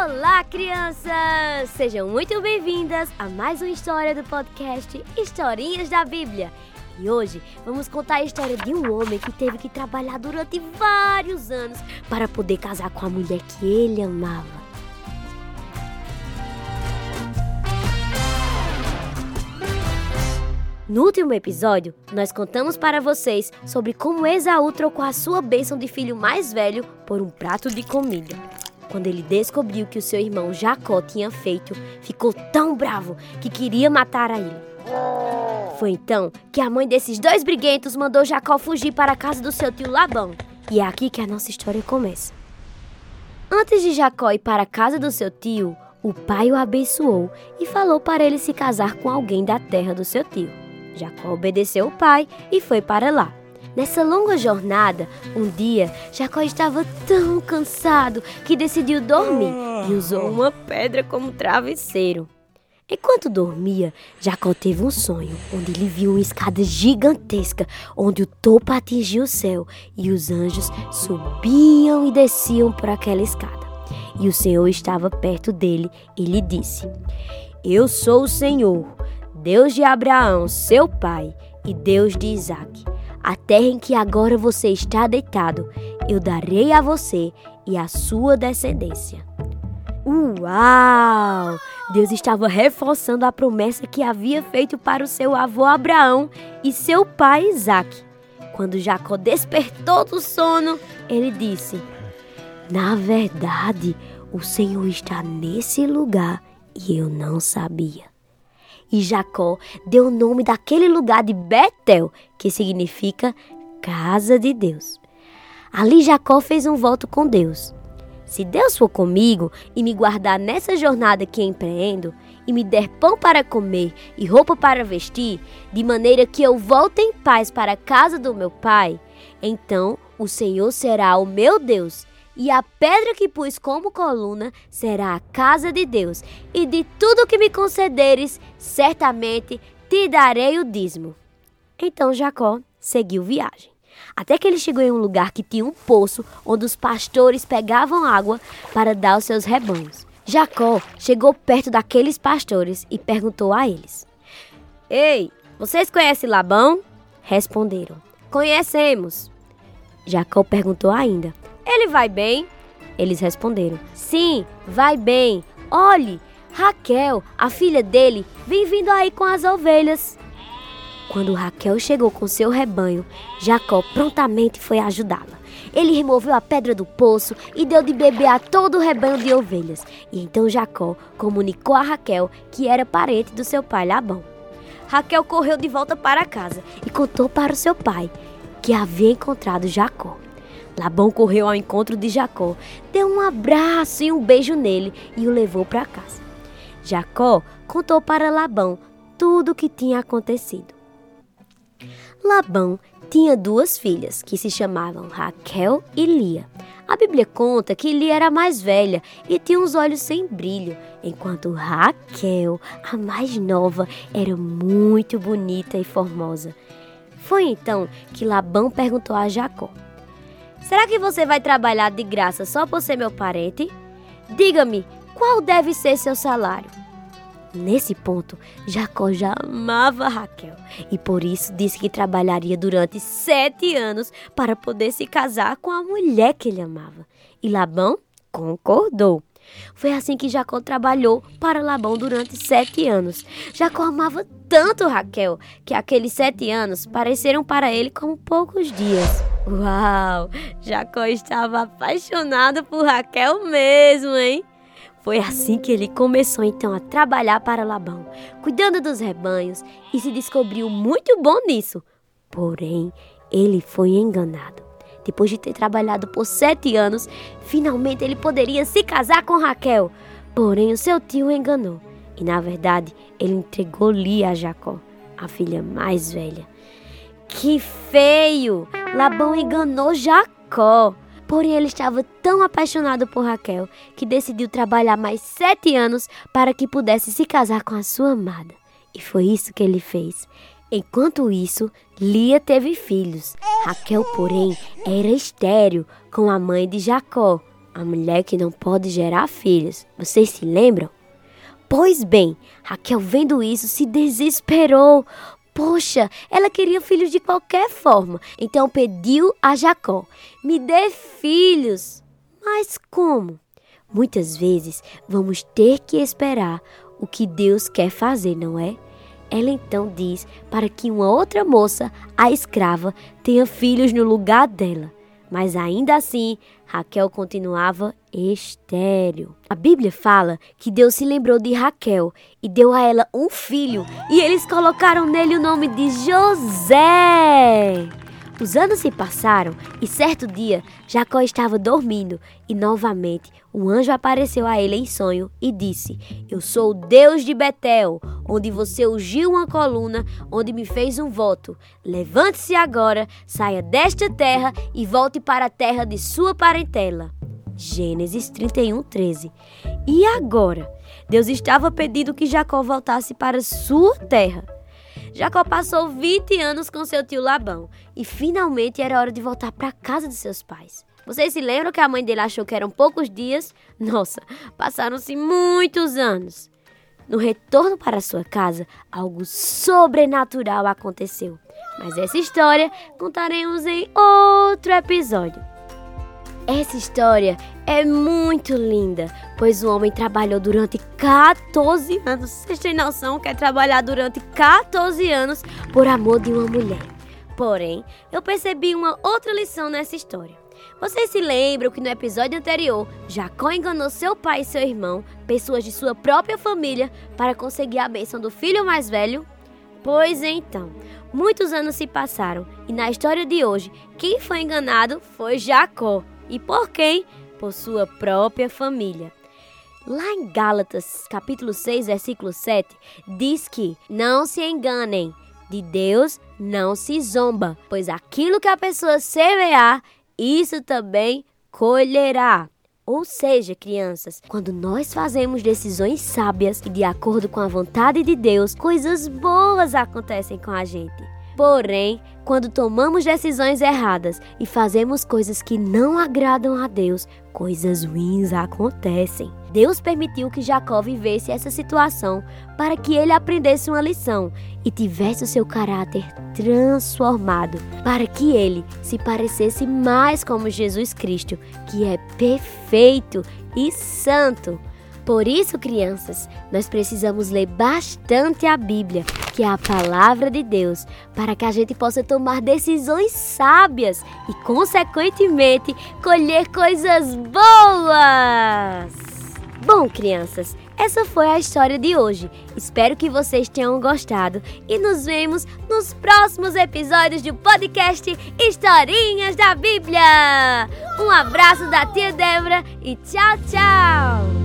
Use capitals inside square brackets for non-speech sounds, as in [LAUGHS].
Olá, crianças! Sejam muito bem-vindas a mais uma história do podcast Historinhas da Bíblia. E hoje vamos contar a história de um homem que teve que trabalhar durante vários anos para poder casar com a mulher que ele amava. No último episódio, nós contamos para vocês sobre como Esaú trocou a sua bênção de filho mais velho por um prato de comida. Quando ele descobriu que o seu irmão Jacó tinha feito, ficou tão bravo que queria matar a ele. Foi então que a mãe desses dois briguentos mandou Jacó fugir para a casa do seu tio Labão. E é aqui que a nossa história começa. Antes de Jacó ir para a casa do seu tio, o pai o abençoou e falou para ele se casar com alguém da terra do seu tio. Jacó obedeceu o pai e foi para lá. Nessa longa jornada, um dia, Jacó estava tão cansado que decidiu dormir e usou uma pedra como travesseiro. Enquanto dormia, Jacó teve um sonho, onde ele viu uma escada gigantesca, onde o topo atingia o céu e os anjos subiam e desciam por aquela escada. E o Senhor estava perto dele e lhe disse: Eu sou o Senhor, Deus de Abraão, seu pai, e Deus de Isaque. A terra em que agora você está deitado, eu darei a você e à sua descendência. Uau! Deus estava reforçando a promessa que havia feito para o seu avô Abraão e seu pai Isaque. Quando Jacó despertou do sono, ele disse: Na verdade, o Senhor está nesse lugar e eu não sabia. E Jacó deu o nome daquele lugar de Betel, que significa casa de Deus. Ali Jacó fez um voto com Deus. Se Deus for comigo e me guardar nessa jornada que empreendo, e me der pão para comer e roupa para vestir, de maneira que eu volte em paz para a casa do meu pai, então o Senhor será o meu Deus e a pedra que pus como coluna será a casa de Deus, e de tudo que me concederes, certamente te darei o dízimo. Então Jacó seguiu viagem, até que ele chegou em um lugar que tinha um poço onde os pastores pegavam água para dar aos seus rebanhos. Jacó chegou perto daqueles pastores e perguntou a eles: Ei, vocês conhecem Labão? Responderam: Conhecemos. Jacó perguntou ainda: ele vai bem? Eles responderam: Sim, vai bem. Olhe, Raquel, a filha dele, vem vindo aí com as ovelhas. Quando Raquel chegou com seu rebanho, Jacó prontamente foi ajudá-la. Ele removeu a pedra do poço e deu de beber a todo o rebanho de ovelhas. E então Jacó comunicou a Raquel que era parente do seu pai Labão. Raquel correu de volta para casa e contou para o seu pai que havia encontrado Jacó. Labão correu ao encontro de Jacó, deu um abraço e um beijo nele e o levou para casa. Jacó contou para Labão tudo o que tinha acontecido. Labão tinha duas filhas que se chamavam Raquel e Lia. A Bíblia conta que Lia era mais velha e tinha os olhos sem brilho, enquanto Raquel, a mais nova, era muito bonita e formosa. Foi então que Labão perguntou a Jacó: Será que você vai trabalhar de graça só por ser meu parente? Diga-me, qual deve ser seu salário? Nesse ponto, Jacó já amava Raquel e por isso disse que trabalharia durante sete anos para poder se casar com a mulher que ele amava. E Labão concordou. Foi assim que Jacó trabalhou para Labão durante sete anos. Jacó amava tanto Raquel que aqueles sete anos pareceram para ele como poucos dias. Uau! Jacó estava apaixonado por Raquel mesmo, hein? Foi assim que ele começou então a trabalhar para Labão, cuidando dos rebanhos e se descobriu muito bom nisso. Porém, ele foi enganado. Depois de ter trabalhado por sete anos, finalmente ele poderia se casar com Raquel. Porém, o seu tio o enganou. E na verdade, ele entregou Lia a Jacó, a filha mais velha. Que feio! Labão enganou Jacó. Porém, ele estava tão apaixonado por Raquel que decidiu trabalhar mais sete anos para que pudesse se casar com a sua amada. E foi isso que ele fez. Enquanto isso, Lia teve filhos. Raquel, porém, era estéril com a mãe de Jacó, a mulher que não pode gerar filhos. Vocês se lembram? Pois bem, Raquel, vendo isso, se desesperou. Poxa, ela queria filhos de qualquer forma. Então pediu a Jacó: Me dê filhos. Mas como? Muitas vezes vamos ter que esperar o que Deus quer fazer, não é? Ela então diz para que uma outra moça, a escrava, tenha filhos no lugar dela. Mas ainda assim, Raquel continuava estéril. A Bíblia fala que Deus se lembrou de Raquel e deu a ela um filho, e eles colocaram nele o nome de José. Os anos se passaram e certo dia Jacó estava dormindo e novamente um anjo apareceu a ele em sonho e disse: Eu sou o Deus de Betel, onde você ungiu uma coluna, onde me fez um voto. Levante-se agora, saia desta terra e volte para a terra de sua parentela. Gênesis 31, 13. E agora? Deus estava pedindo que Jacó voltasse para sua terra. Jacó passou 20 anos com seu tio Labão e finalmente era hora de voltar para a casa de seus pais. Vocês se lembram que a mãe dele achou que eram poucos dias? [LAUGHS] Nossa, passaram-se muitos anos. No retorno para sua casa, algo sobrenatural aconteceu. Mas essa história contaremos em outro episódio. Essa história é muito linda, pois o homem trabalhou durante 14 anos. Vocês têm noção que é trabalhar durante 14 anos por amor de uma mulher? Porém, eu percebi uma outra lição nessa história. Vocês se lembram que no episódio anterior, Jacó enganou seu pai e seu irmão, pessoas de sua própria família, para conseguir a bênção do filho mais velho? Pois então, muitos anos se passaram e na história de hoje, quem foi enganado foi Jacó. E por quem? Por sua própria família. Lá em Gálatas, capítulo 6, versículo 7, diz que não se enganem, de Deus não se zomba, pois aquilo que a pessoa semear, isso também colherá. Ou seja, crianças, quando nós fazemos decisões sábias e de acordo com a vontade de Deus, coisas boas acontecem com a gente. Porém, quando tomamos decisões erradas e fazemos coisas que não agradam a Deus, coisas ruins acontecem. Deus permitiu que Jacó vivesse essa situação para que ele aprendesse uma lição e tivesse o seu caráter transformado, para que ele se parecesse mais como Jesus Cristo, que é perfeito e santo. Por isso, crianças, nós precisamos ler bastante a Bíblia, que é a palavra de Deus, para que a gente possa tomar decisões sábias e, consequentemente, colher coisas boas. Bom, crianças, essa foi a história de hoje. Espero que vocês tenham gostado e nos vemos nos próximos episódios do podcast Historinhas da Bíblia. Um abraço da tia Débora e tchau, tchau!